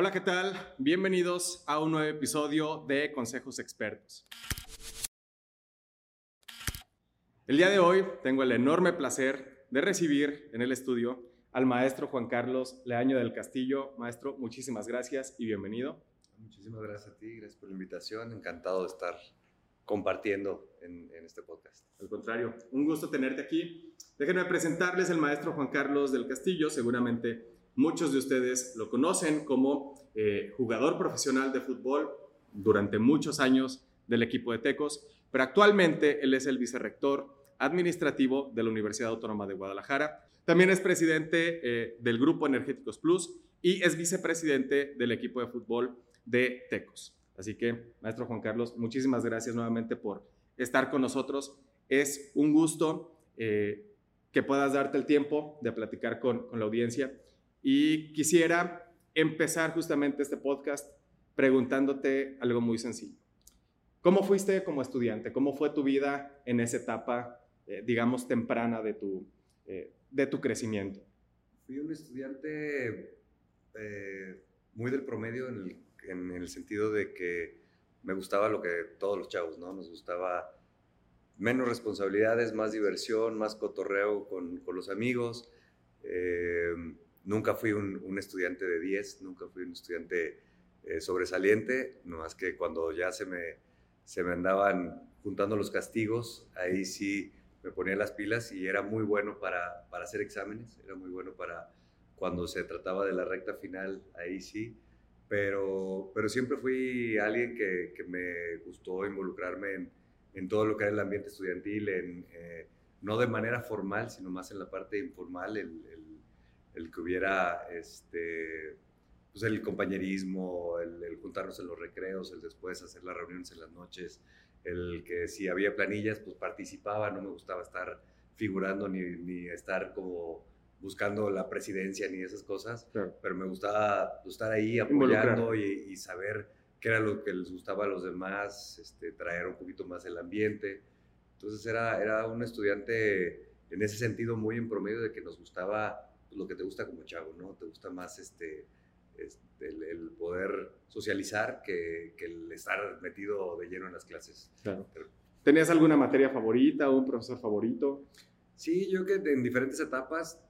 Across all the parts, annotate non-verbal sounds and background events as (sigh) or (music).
Hola, ¿qué tal? Bienvenidos a un nuevo episodio de Consejos Expertos. El día de hoy tengo el enorme placer de recibir en el estudio al maestro Juan Carlos Leaño del Castillo. Maestro, muchísimas gracias y bienvenido. Muchísimas gracias a ti, gracias por la invitación. Encantado de estar compartiendo en, este podcast. Al contrario, un gusto tenerte aquí. Déjenme presentarles el maestro Juan Carlos del Castillo. Seguramente muchos de ustedes lo conocen como eh, jugador profesional de fútbol durante muchos años del equipo de Tecos, pero actualmente él es el vicerrector administrativo de la Universidad Autónoma de Guadalajara. También es presidente eh, del Grupo Energéticos Plus y es vicepresidente del equipo de fútbol de Tecos. Así que, maestro Juan Carlos, muchísimas gracias nuevamente por estar con nosotros. Es un gusto eh, que puedas darte el tiempo de platicar con, con la audiencia. Y quisiera empezar justamente este podcast preguntándote algo muy sencillo. ¿Cómo fuiste como estudiante? ¿Cómo fue tu vida en esa etapa, eh, digamos, temprana de tu, eh, de tu crecimiento? Fui un estudiante muy del promedio en el en el sentido de que me gustaba lo que todos los chavos, ¿no? Nos gustaba menos responsabilidades, más diversión, más cotorreo con, con los amigos. Eh, nunca fui un, estudiante de 10, nunca fui un estudiante eh, sobresaliente, no más que cuando ya se me, se me andaban juntando los castigos, ahí sí me ponía las pilas y era muy bueno para, para hacer exámenes, era muy bueno para cuando se trataba de la recta final, ahí sí. Pero, pero siempre fui alguien que, que me gustó involucrarme en, en, todo lo que era el ambiente estudiantil, en, eh, no de manera formal, sino más en la parte informal, el, el que hubiera este, pues el compañerismo, el, juntarnos en los recreos, el después hacer las reuniones en las noches, el que si había planillas, pues participaba, no me gustaba estar figurando ni, ni estar como buscando la presidencia ni esas cosas, pero me gustaba pues, estar ahí apoyando y, saber qué era lo que les gustaba a los demás, este, traer un poquito más el ambiente. Entonces era, era un estudiante en ese sentido muy en promedio de que nos gustaba lo que te gusta como chavo, ¿no? Te gusta más este, este el, poder socializar que, que, el estar metido de lleno en las clases. ¿Tenías alguna materia favorita o un profesor favorito? Sí, yo que en diferentes etapas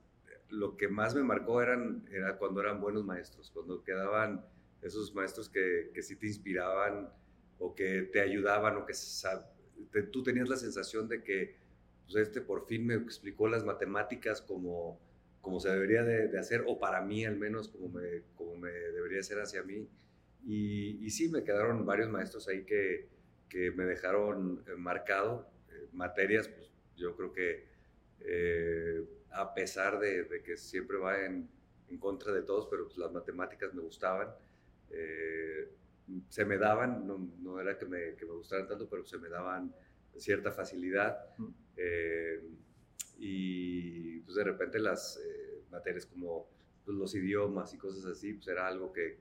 lo que más me marcó eran, era cuando eran buenos maestros, cuando quedaban esos maestros que, que sí te inspiraban o que te ayudaban o que tú tenías la sensación de que pues este por fin me explicó las matemáticas como, como se debería de, hacer, o para mí al menos como me, como me debería ser hacia mí. Y, y sí, me quedaron varios maestros ahí que, que me dejaron eh, marcado, eh, materias, pues yo creo que eh, a pesar de, que siempre va en, contra de todos, pero pues, las matemáticas me gustaban. Eh, se me daban, no, era que me, que me, gustaran tanto, pero se me daban cierta facilidad. Eh, y pues de repente las eh, materias como pues, los idiomas y cosas así, pues era algo que,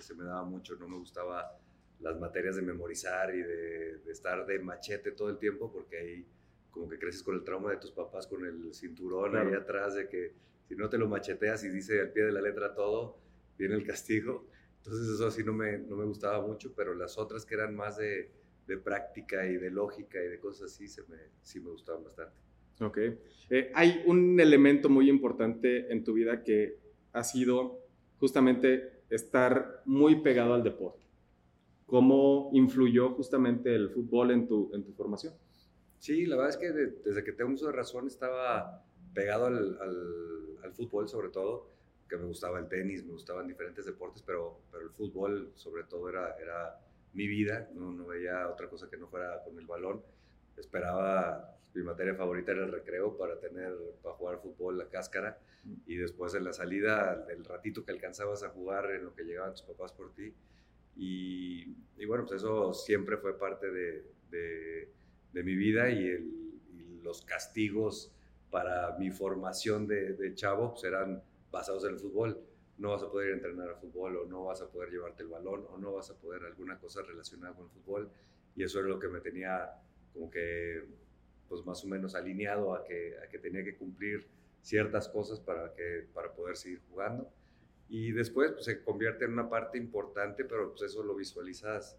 se me daba mucho. No me gustaba las materias de memorizar y de, de estar de machete todo el tiempo, porque ahí como que creces con el trauma de tus papás, con el cinturón ahí atrás, de que si no te lo macheteas y dice al pie de la letra todo, viene el castigo. Entonces eso así no me, no me gustaba mucho, pero las otras que eran más de, de práctica y de lógica y de cosas así, se me, sí me gustaban bastante. Ok. Eh, hay un elemento muy importante en tu vida que ha sido justamente estar muy pegado al deporte. ¿Cómo influyó justamente el fútbol en tu, en tu formación? Sí, la verdad es que desde que tengo uso de razón estaba pegado al, al, fútbol sobre todo, que me gustaba el tenis, me gustaban diferentes deportes, pero, pero el fútbol sobre todo era, era mi vida, no, no veía otra cosa que no fuera con el balón. Esperaba, mi materia favorita era el recreo para tener, para jugar fútbol la cáscara y después en la salida, el ratito que alcanzabas a jugar en lo que llegaban tus papás por ti. Y, y bueno, pues eso siempre fue parte de, de de mi vida y, los castigos para mi formación de, chavo pues eran basados en el fútbol. No vas a poder entrenar al fútbol o no vas a poder llevarte el balón o no vas a poder alguna cosa relacionada con el fútbol. Y eso era lo que me tenía como que pues más o menos alineado a que, a que tenía que cumplir ciertas cosas para, que, para poder seguir jugando. Y después pues, se convierte en una parte importante, pero pues eso lo visualizas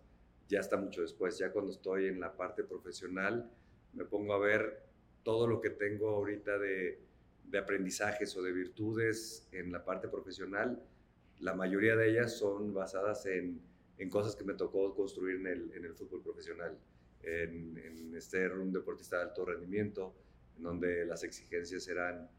ya está mucho después. Ya cuando estoy en la parte profesional, me pongo a ver todo lo que tengo ahorita de, de aprendizajes o de virtudes en la parte profesional. La mayoría de ellas son basadas en, en cosas que me tocó construir en el, en el fútbol profesional, en, en ser un deportista de alto rendimiento, en donde las exigencias eran,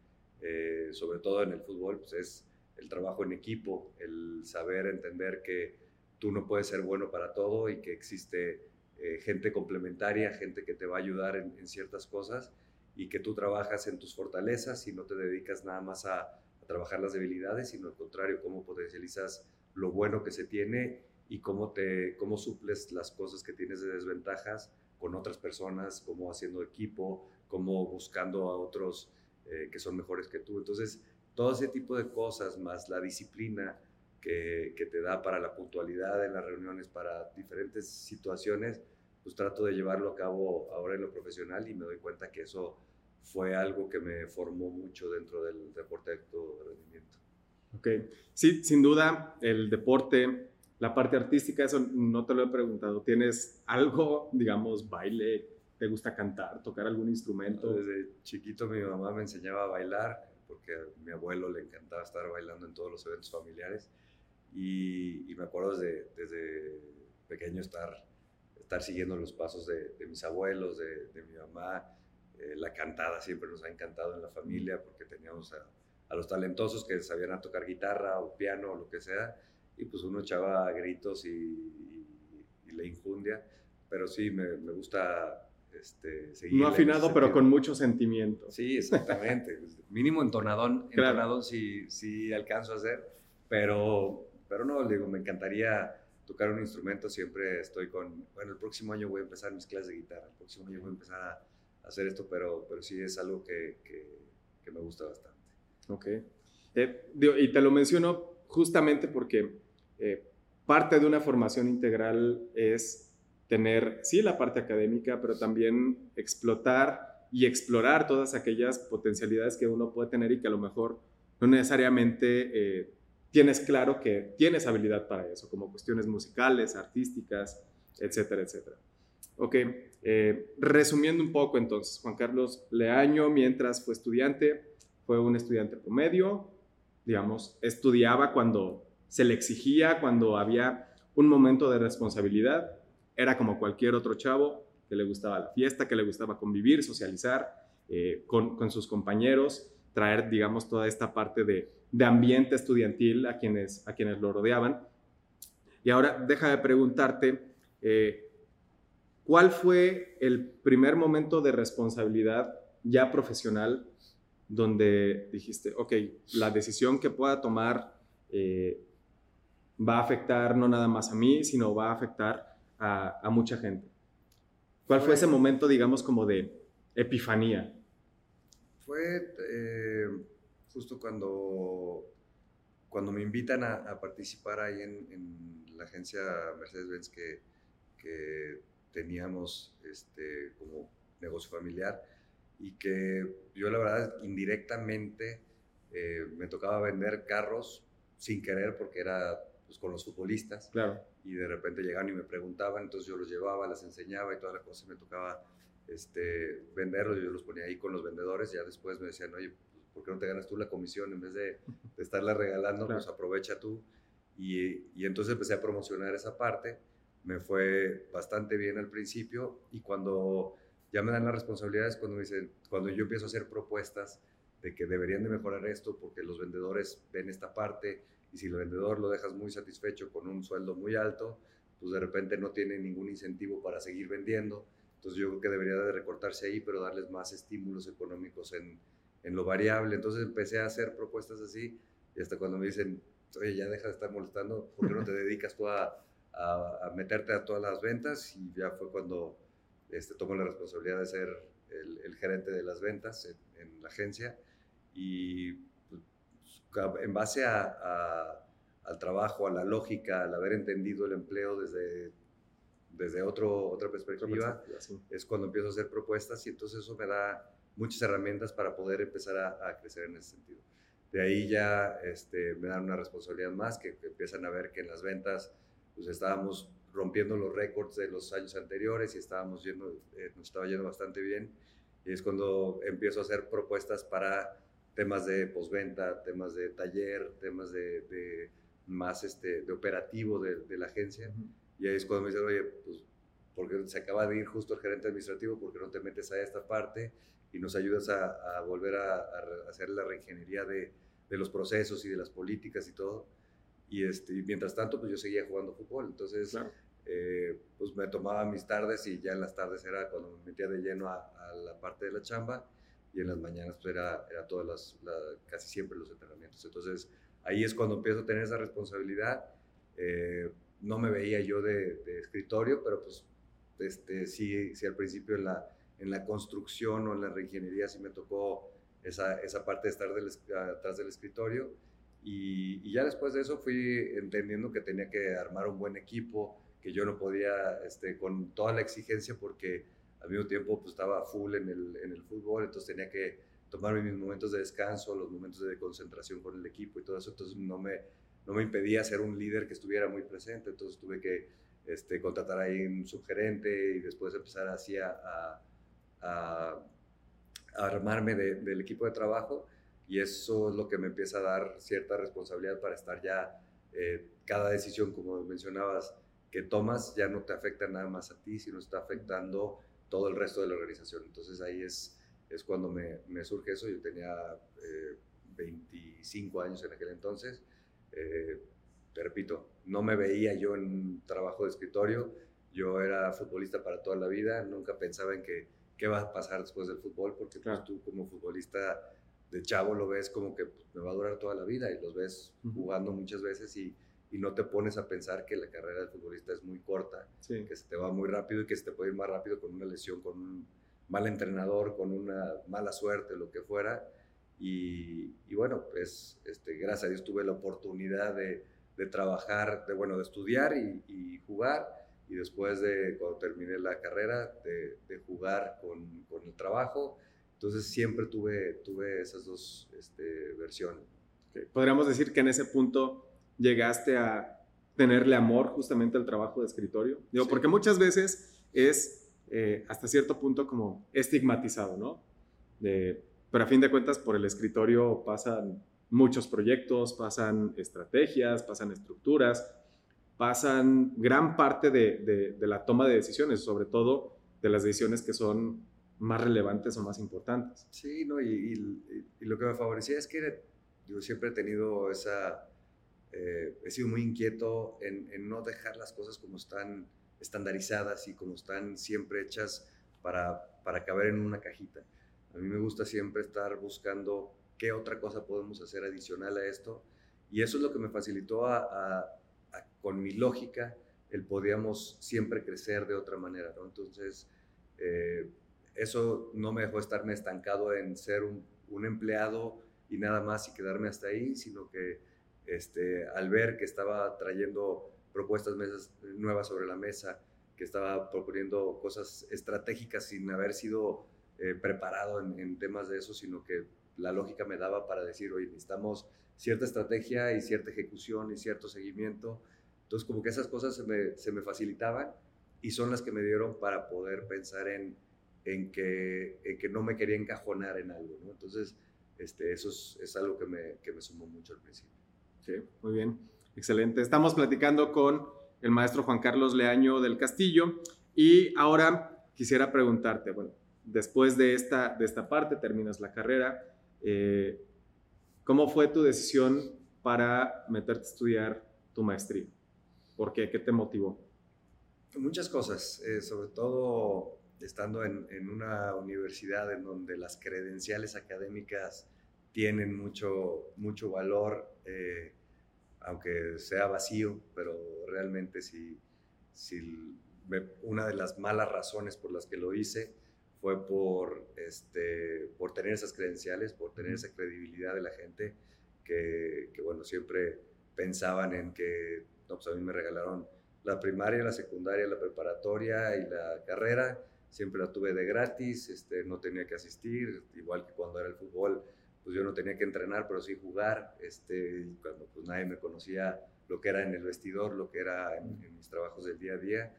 eh, sobre todo en el fútbol, pues es el trabajo en equipo, el saber entender que tú no puedes ser bueno para todo y que existe eh, gente complementaria, gente que te va a ayudar en, ciertas cosas y que tú trabajas en tus fortalezas y no te dedicas nada más a, a, trabajar las debilidades, sino al contrario, cómo potencializas lo bueno que se tiene y cómo, te, cómo suples las cosas que tienes de desventajas con otras personas, cómo haciendo equipo, cómo buscando a otros eh, que son mejores que tú. Entonces, todo ese tipo de cosas, más la disciplina que, que, te da para la puntualidad en las reuniones, para diferentes situaciones, pues trato de llevarlo a cabo ahora en lo profesional y me doy cuenta que eso fue algo que me formó mucho dentro del deporte de alto rendimiento. Ok, sí, sin duda el deporte, la parte artística, eso no te lo he preguntado. ¿Tienes algo, digamos, baile? ¿Te gusta cantar, tocar algún instrumento? Desde chiquito mi mamá me enseñaba a bailar porque a mi abuelo le encantaba estar bailando en todos los eventos familiares. Y, me acuerdo desde, desde, pequeño estar, estar siguiendo los pasos de, mis abuelos, de, mi mamá. Eh, la cantada siempre nos ha encantado en la familia porque teníamos a, a, los talentosos que sabían a tocar guitarra o piano o lo que sea. Y pues uno echaba gritos y, y, y le infundia. Pero sí, me, me gusta este, no afinado, pero con mucho sentimiento. Sí, exactamente. (laughs) Mínimo entonadón, entonadón sí, sí alcanzo a hacer, pero, pero no, digo, me encantaría tocar un instrumento, siempre estoy con, bueno, el próximo año voy a empezar mis clases de guitarra, el próximo año voy a empezar a hacer esto, pero, pero sí es algo que, que, me gusta bastante. Ok. Eh, y te lo menciono justamente porque eh, parte de una formación integral es tener, sí, la parte académica, pero también explotar y explorar todas aquellas potencialidades que uno puede tener y que a lo mejor no necesariamente eh, tienes claro que tienes habilidad para eso, como cuestiones musicales, artísticas, etcétera, etcétera. Ok, eh, resumiendo un poco entonces, Juan Carlos Leaño, mientras fue estudiante, fue un estudiante promedio, digamos, estudiaba cuando se le exigía, cuando había un momento de responsabilidad, era como cualquier otro chavo que le gustaba la fiesta, que le gustaba convivir, socializar eh, con, sus compañeros, traer, digamos, toda esta parte de, ambiente estudiantil a quienes, a quienes lo rodeaban. Y ahora deja de preguntarte, eh, ¿cuál fue el primer momento de responsabilidad ya profesional donde dijiste, ok, la decisión que pueda tomar eh, va a afectar no nada más a mí, sino va a afectar a, mucha gente. ¿Cuál fue ese momento, digamos, como de epifanía? Fue eh, justo cuando, cuando me invitan a, participar ahí en, la agencia Mercedes-Benz que, que, teníamos este, como negocio familiar y que yo la verdad indirectamente eh, me tocaba vender carros sin querer porque era pues, con los futbolistas. Claro. Y de repente llegaban y me preguntaban, entonces yo los llevaba, las enseñaba y toda la cosa, me tocaba este, venderlos, yo los ponía ahí con los vendedores, ya después me decían, oye, ¿por qué no te ganas tú la comisión en vez de, de estarla regalando? Pues aprovecha tú. Y, y, entonces empecé a promocionar esa parte, me fue bastante bien al principio y cuando ya me dan las responsabilidades, cuando, me dicen, cuando yo empiezo a hacer propuestas de que deberían de mejorar esto porque los vendedores ven esta parte, y si el vendedor lo dejas muy satisfecho con un sueldo muy alto, pues de repente no tiene ningún incentivo para seguir vendiendo. Entonces yo creo que debería de recortarse ahí, pero darles más estímulos económicos en, en lo variable. Entonces empecé a hacer propuestas así y hasta cuando me dicen, oye, ya deja de estar molestando, ¿por qué no te dedicas tú a, a, meterte a todas las ventas? Y ya fue cuando este, tomo la responsabilidad de ser el, el gerente de las ventas en, en la agencia y en base a, al trabajo, a la lógica, al haber entendido el empleo desde, desde otro, otra perspectiva, es cuando empiezo a hacer propuestas y entonces eso me da muchas herramientas para poder empezar a, crecer en ese sentido. De ahí ya este, me dan una responsabilidad más, que, empiezan a ver que en las ventas pues estábamos rompiendo los récords de los años anteriores y estábamos yendo, eh, nos estaba yendo bastante bien. Y es cuando empiezo a hacer propuestas para temas de postventa, temas de taller, temas de, más este, de operativo de, de, la agencia. Y ahí es cuando me dicen, oye, pues, porque se acaba de ir justo el gerente administrativo, porque no te metes a esta parte y nos ayudas a, a volver a, a, hacer la reingeniería de, de, los procesos y de las políticas y todo. Y, este, mientras tanto, pues yo seguía jugando fútbol. Entonces, eh, pues me tomaba mis tardes y ya en las tardes era cuando me metía de lleno a, la parte de la chamba y en las mañanas pues era, era todas las, casi siempre los entrenamientos. Entonces, ahí es cuando empiezo a tener esa responsabilidad. Eh, no me veía yo de, de, escritorio, pero pues este, sí, sí al principio en la, en la construcción o en la reingeniería sí me tocó esa, esa parte de estar del, atrás del escritorio. Y, y, ya después de eso fui entendiendo que tenía que armar un buen equipo, que yo no podía, este, con toda la exigencia, porque al mismo tiempo pues, estaba full en el, en el fútbol, entonces tenía que tomarme mis momentos de descanso, los momentos de concentración con el equipo y todo eso, entonces no me, no me impedía ser un líder que estuviera muy presente, entonces tuve que este, contratar ahí un subgerente y después empezar así a a, armarme del equipo de trabajo y eso es lo que me empieza a dar cierta responsabilidad para estar ya, eh, cada decisión, como mencionabas, que tomas ya no te afecta nada más a ti, sino está afectando todo el resto de la organización. Entonces ahí es, es cuando me, me surge eso. Yo tenía 25 eh, años en aquel entonces. Eh, te repito, no me veía yo en un trabajo de escritorio. Yo era futbolista para toda la vida. Nunca pensaba en que qué va a pasar después del fútbol, porque pues, tú como futbolista de chavo lo ves como que pues, me va a durar toda la vida y los ves jugando muchas veces y, y, no te pones a pensar que la carrera del futbolista es muy corta, que se te va muy rápido y que se te puede ir más rápido con una lesión, con un mal entrenador, con una mala suerte, lo que fuera. Y, y bueno, pues este, gracias a Dios tuve la oportunidad de, de trabajar, de, bueno, de estudiar y, y jugar y después de cuando terminé la carrera, de, de jugar con, con, el trabajo. Entonces siempre tuve, tuve esas dos este, versiones. Podríamos decir que en ese punto llegaste a tenerle amor justamente al trabajo de escritorio. Digo, porque muchas veces es eh, hasta cierto punto como estigmatizado, ¿no? De, pero a fin de cuentas por el escritorio pasan muchos proyectos, pasan estrategias, pasan estructuras pasan gran parte de, la toma de decisiones, sobre todo de las decisiones que son más relevantes o más importantes. Sí, no, y, lo que me favorecía es que yo siempre he tenido esa, eh, he sido muy inquieto en, no dejar las cosas como están estandarizadas y como están siempre hechas para, para caber en una cajita. A mí me gusta siempre estar buscando qué otra cosa podemos hacer adicional a esto y eso es lo que me facilitó a con mi lógica, el podíamos siempre crecer de otra manera, ¿no? Entonces, eh, eso no me dejó estarme estancado en ser un, empleado y nada más y quedarme hasta ahí, sino que este, al ver que estaba trayendo propuestas mesas, nuevas sobre la mesa, que estaba proponiendo cosas estratégicas sin haber sido eh, preparado en, en, temas de eso, sino que la lógica me daba para decir, oye, necesitamos cierta estrategia y cierta ejecución y cierto seguimiento entonces, como que esas cosas se me, se me facilitaban y son las que me dieron para poder pensar en, en, que, en que no me quería encajonar en algo, ¿no? Entonces, este, eso es, es algo que me, que me sumó mucho al principio. Sí, muy bien, excelente. Estamos platicando con el maestro Juan Carlos Leaño del Castillo y ahora quisiera preguntarte, bueno, después de esta, de esta parte, terminas la carrera, eh, ¿cómo fue tu decisión para meterte a estudiar tu maestría? ¿Por qué? ¿Qué te motivó? Muchas cosas, eh, sobre todo estando en, en, una universidad en donde las credenciales académicas tienen mucho, mucho valor, eh, aunque sea vacío, pero realmente si, si una de las malas razones por las que lo hice fue por, este, por tener esas credenciales, por tener esa credibilidad de la gente que, que bueno, siempre pensaban en que pues a mí me regalaron la primaria, la secundaria, la preparatoria y la carrera. Siempre la tuve de gratis, este, no tenía que asistir, igual que cuando era el fútbol, pues yo no tenía que entrenar, pero sí jugar, este, cuando pues nadie me conocía lo que era en el vestidor, lo que era en, mis trabajos del día a día.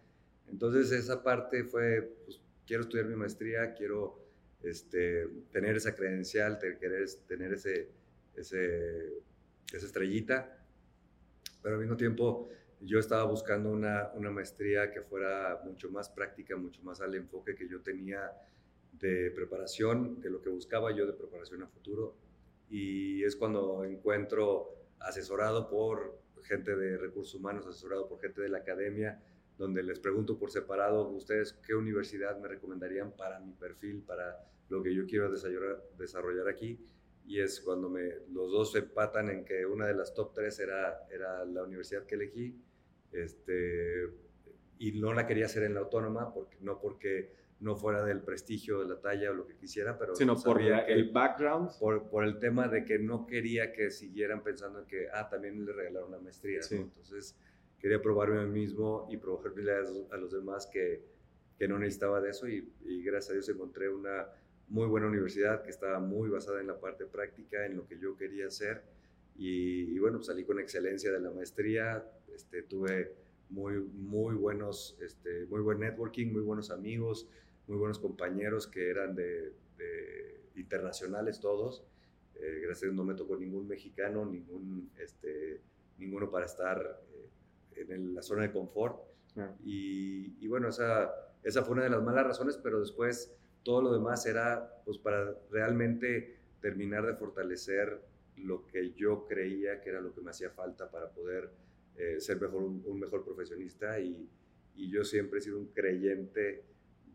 Entonces esa parte fue, pues quiero estudiar mi maestría, quiero este, tener esa credencial, querer tener ese, ese, esa estrellita, pero al mismo tiempo yo estaba buscando una, una maestría que fuera mucho más práctica, mucho más al enfoque que yo tenía de preparación, de lo que buscaba yo de preparación a futuro. Y es cuando encuentro asesorado por gente de recursos humanos, asesorado por gente de la academia, donde les pregunto por separado, ustedes qué universidad me recomendarían para mi perfil, para lo que yo quiero desarrollar, aquí. Y es cuando me, los dos se empatan en que una de las top tres era, era la universidad que elegí. Este, y no la quería hacer en la autónoma, porque, no porque no fuera del prestigio de la talla o lo que quisiera, pero... Sino por el background. Por, por, el tema de que no quería que siguieran pensando en que, ah, también le regalaron una maestría. Entonces, quería probarme a mí mismo y probarle a, los demás que, que, no necesitaba de eso y, y, gracias a Dios encontré una muy buena universidad que estaba muy basada en la parte práctica, en lo que yo quería hacer. Y, y bueno, salí con excelencia de la maestría, este, tuve muy, muy buenos, este, muy buen networking, muy buenos amigos, muy buenos compañeros que eran de, internacionales todos. Eh, gracias a Dios no me tocó ningún mexicano, ningún, este, ninguno para estar eh, en la zona de confort. Y, bueno, esa, esa fue una de las malas razones, pero después todo lo demás era pues para realmente terminar de fortalecer lo que yo creía que era lo que me hacía falta para poder eh, ser mejor, un, mejor profesionista y, y, yo siempre he sido un creyente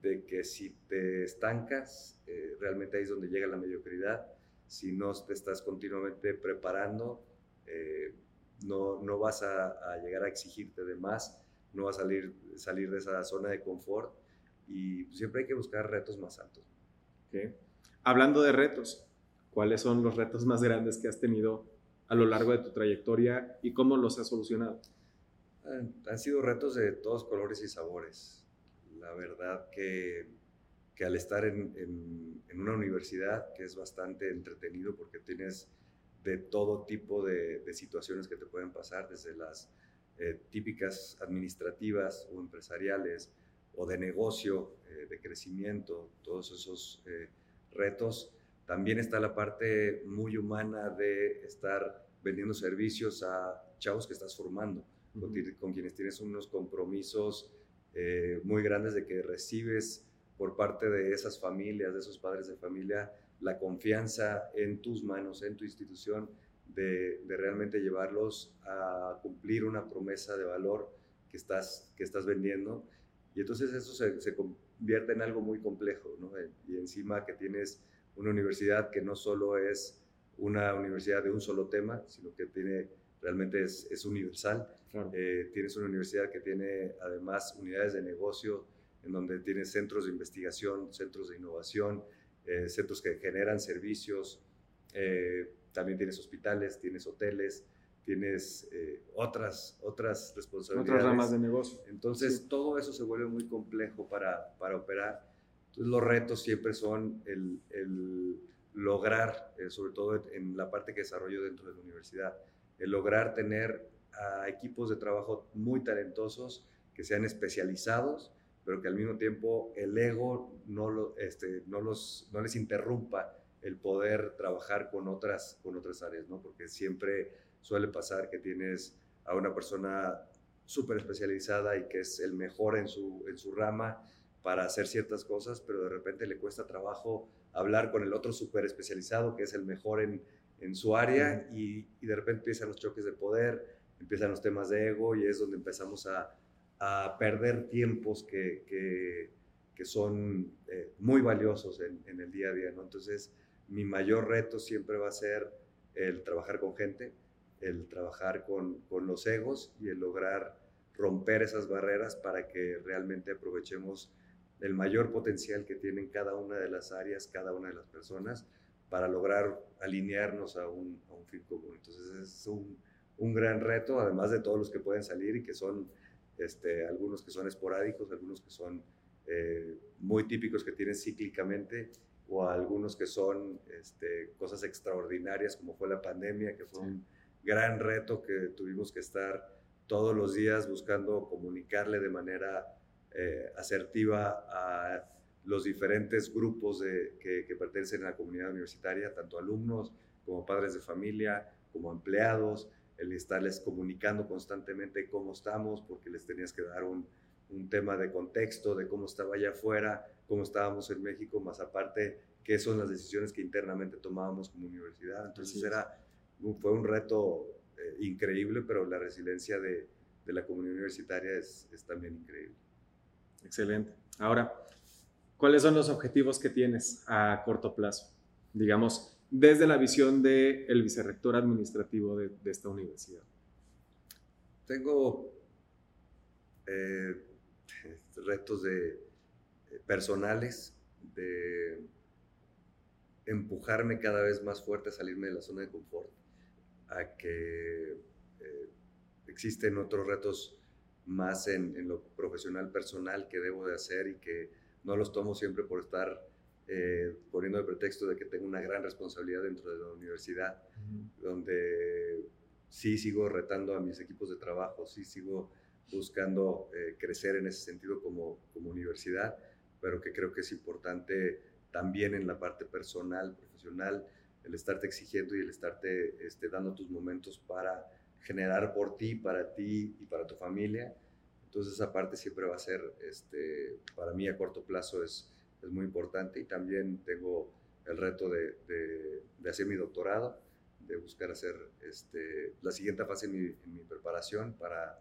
de que si te estancas, eh, realmente ahí es donde llega la mediocridad. Si no te estás continuamente preparando, eh, no, no, vas a, llegar a exigirte de más, no vas a salir, salir de esa zona de confort y siempre hay que buscar retos más altos. Hablando de retos, ¿cuáles son los retos más grandes que has tenido a lo largo de tu trayectoria y cómo los has solucionado? Han sido retos de todos colores y sabores la verdad que, que al estar en, en, una universidad, que es bastante entretenido porque tienes de todo tipo de, de situaciones que te pueden pasar, desde las eh, típicas administrativas o empresariales o de negocio, eh, de crecimiento, todos esos eh, retos. También está la parte muy humana de estar vendiendo servicios a chavos que estás formando, con, con, quienes tienes unos compromisos eh, muy grandes de que recibes por parte de esas familias, de esos padres de familia, la confianza en tus manos, en tu institución, de, realmente llevarlos a cumplir una promesa de valor que estás, que estás vendiendo. Y entonces eso se, convierte en algo muy complejo, ¿no? Y encima que tienes una universidad que no solo es una universidad de un solo tema, sino que tiene realmente es, es universal. Eh, tienes una universidad que tiene además unidades de negocio, en donde tienes centros de investigación, centros de innovación, eh, centros que generan servicios, eh, también tienes hospitales, tienes hoteles, tienes otras, otras responsabilidades. Otras ramas de negocio. Entonces, todo eso se vuelve muy complejo para, para operar. Entonces, los retos siempre son el, el lograr, sobre todo en la parte que desarrollo dentro de la universidad, el lograr tener equipos de trabajo muy talentosos que sean especializados, pero que al mismo tiempo el ego este, no, los, no les interrumpa el poder trabajar con otras, con otras áreas, ¿no? Porque siempre suele pasar que tienes a una persona súper especializada y que es el mejor en su, en su rama para hacer ciertas cosas, pero de repente le cuesta trabajo hablar con el otro súper especializado que es el mejor en, en su área y, y, de repente empiezan los choques de poder, empiezan los temas de ego y es donde empezamos a, a perder tiempos que, que, que son eh, muy valiosos en, en, el día a día. ¿no? Entonces, mi mayor reto siempre va a ser el trabajar con gente, el trabajar con, con los egos y el lograr romper esas barreras para que realmente aprovechemos el mayor potencial que tienen cada una de las áreas, cada una de las personas para lograr alinearnos a un, a un fin común. Entonces es un, un, gran reto, además de todos los que pueden salir y que son este, algunos que son esporádicos, algunos que son eh, muy típicos que tienen cíclicamente o a algunos que son este, cosas extraordinarias como fue la pandemia, que fue un gran reto que tuvimos que estar todos los días buscando comunicarle de manera eh, asertiva a los diferentes grupos de, que, que, pertenecen a la comunidad universitaria, tanto alumnos como padres de familia, como empleados, el estarles comunicando constantemente cómo estamos, porque les tenías que dar un, un tema de contexto, de cómo estaba allá afuera, cómo estábamos en México, más aparte qué son las decisiones que internamente tomábamos como universidad. Entonces era, fue un reto eh, increíble, pero la resiliencia de, de la comunidad universitaria es, es, también increíble. Excelente. Ahora, ¿cuáles son los objetivos que tienes a corto plazo? Digamos, desde la visión del el vicerrector administrativo de, de, esta universidad. Tengo eh, retos de, eh, personales, de empujarme cada vez más fuerte a salirme de la zona de confort, a que eh, existen otros retos más en, en, lo profesional personal que debo de hacer y que no los tomo siempre por estar eh, poniendo el pretexto de que tengo una gran responsabilidad dentro de la universidad, donde sí sigo retando a mis equipos de trabajo, sí sigo buscando eh, crecer en ese sentido como, como universidad, pero que creo que es importante también en la parte personal, profesional, el estarte exigiendo y el estarte este, dando tus momentos para generar por ti, para ti y para tu familia. Entonces esa parte siempre va a ser, este, para mí a corto plazo es, es muy importante y también tengo el reto de, de, de hacer mi doctorado, de buscar hacer este, la siguiente fase en mi, en mi preparación para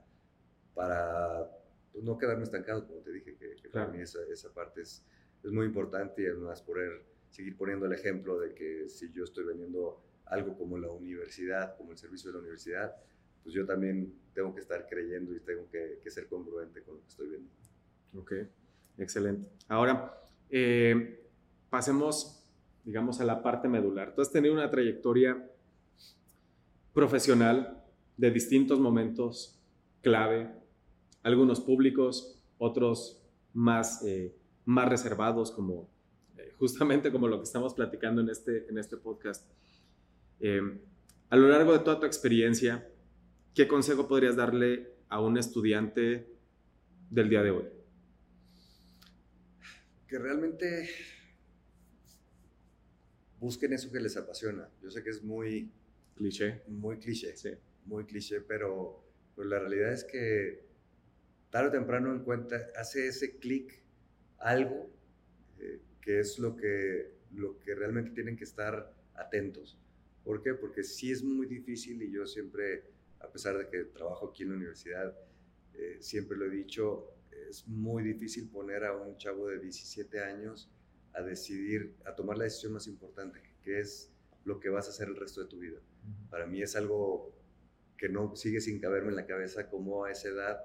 para pues, no quedarme estancado, como te dije, que, que claro. para mí esa, esa parte es, es, muy importante y además poder seguir poniendo el ejemplo de que si yo estoy vendiendo algo como la universidad, como el servicio de la universidad, pues yo también tengo que estar creyendo y tengo que, que ser congruente con lo que estoy vendiendo. Ok, excelente. Ahora, eh, pasemos, digamos, a la parte medular. Tú has tenido una trayectoria profesional de distintos momentos clave algunos públicos, otros más, eh, más reservados, como eh, justamente como lo que estamos platicando en este, en este podcast. Eh, a lo largo de toda tu experiencia, ¿qué consejo podrías darle a un estudiante del día de hoy? Que realmente busquen eso que les apasiona. Yo sé que es muy cliché. Muy cliché. Sí. Muy cliché, pero, pero la realidad es que tarde o temprano encuentra, hace ese clic algo eh, que es lo que, lo que realmente tienen que estar atentos. ¿Por qué? Porque sí es muy difícil y yo siempre, a pesar de que trabajo aquí en la universidad, eh, siempre lo he dicho, es muy difícil poner a un chavo de 17 años a decidir, a tomar la decisión más importante, que es lo que vas a hacer el resto de tu vida. Para mí es algo que no sigue sin caberme en la cabeza como a esa edad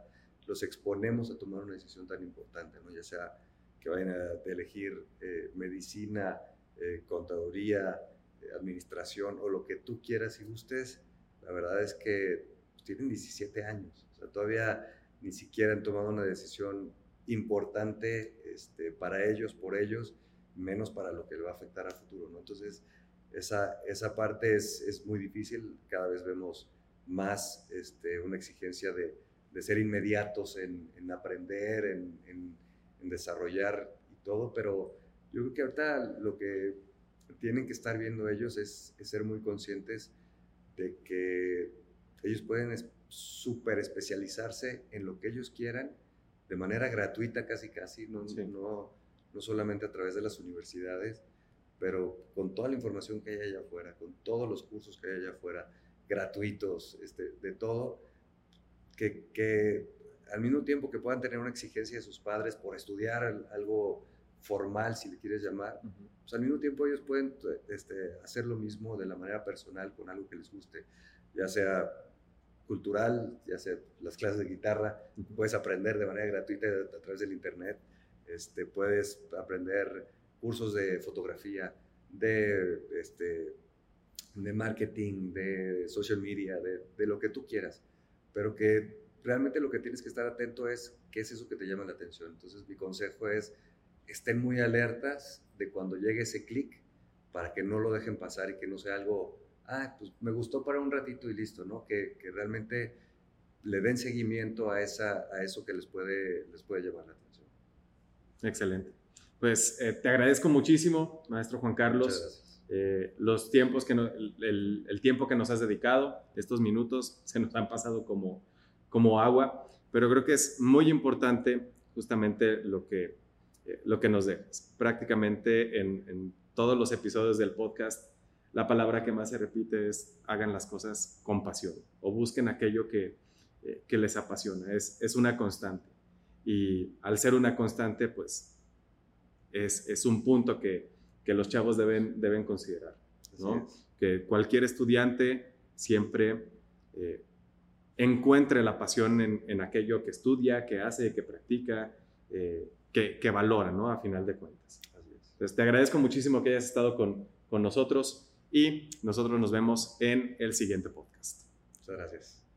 los exponemos a tomar una decisión tan importante, ¿no? ya sea que vayan a elegir eh, medicina, eh, contaduría, eh, administración o lo que tú quieras y gustes, la verdad es que pues, tienen 17 años, o sea, todavía ni siquiera han tomado una decisión importante este, para ellos, por ellos, menos para lo que le va a afectar a futuro. ¿no? Entonces, esa, esa parte es, es muy difícil, cada vez vemos más este, una exigencia de, de ser inmediatos en, en aprender, en, en, en, desarrollar y todo, pero yo creo que ahorita lo que tienen que estar viendo ellos es, es ser muy conscientes de que ellos pueden súper especializarse en lo que ellos quieran de manera gratuita casi casi, no, sí. no, no solamente a través de las universidades, pero con toda la información que hay allá afuera, con todos los cursos que hay allá afuera, gratuitos, este, de todo, que, que, al mismo tiempo que puedan tener una exigencia de sus padres por estudiar algo formal, si le quieres llamar, uh -huh. pues al mismo tiempo ellos pueden este, hacer lo mismo de la manera personal con algo que les guste, ya sea cultural, ya sea las clases de guitarra, uh -huh. puedes aprender de manera gratuita a través del internet, este, puedes aprender cursos de fotografía, de, este, de marketing, de social media, de, de lo que tú quieras pero que realmente lo que tienes que estar atento es qué es eso que te llama la atención. Entonces mi consejo es estén muy alertas de cuando llegue ese clic para que no lo dejen pasar y que no sea algo, ah, pues me gustó para un ratito y listo, ¿no? Que, que realmente le den seguimiento a, esa, a eso que les puede, les puede llevar la atención. Excelente. Pues eh, te agradezco muchísimo, maestro Juan Carlos. Eh, los tiempos que el, el, tiempo que nos has dedicado, estos minutos se nos han pasado como, como agua, pero creo que es muy importante justamente lo que, eh, lo que nos dejas. Prácticamente en, en todos los episodios del podcast, la palabra que más se repite es hagan las cosas con pasión o busquen aquello que, eh, que les apasiona. Es, es una constante. Y al ser una constante, pues es, es un punto que, que, los chavos deben, deben considerar. ¿no? Que cualquier estudiante siempre eh, encuentre la pasión en, en, aquello que estudia, que hace, que practica, eh, que, que, valora, ¿no? A final de cuentas. Te agradezco muchísimo que hayas estado con, con nosotros y nosotros nos vemos en el siguiente podcast. Muchas gracias.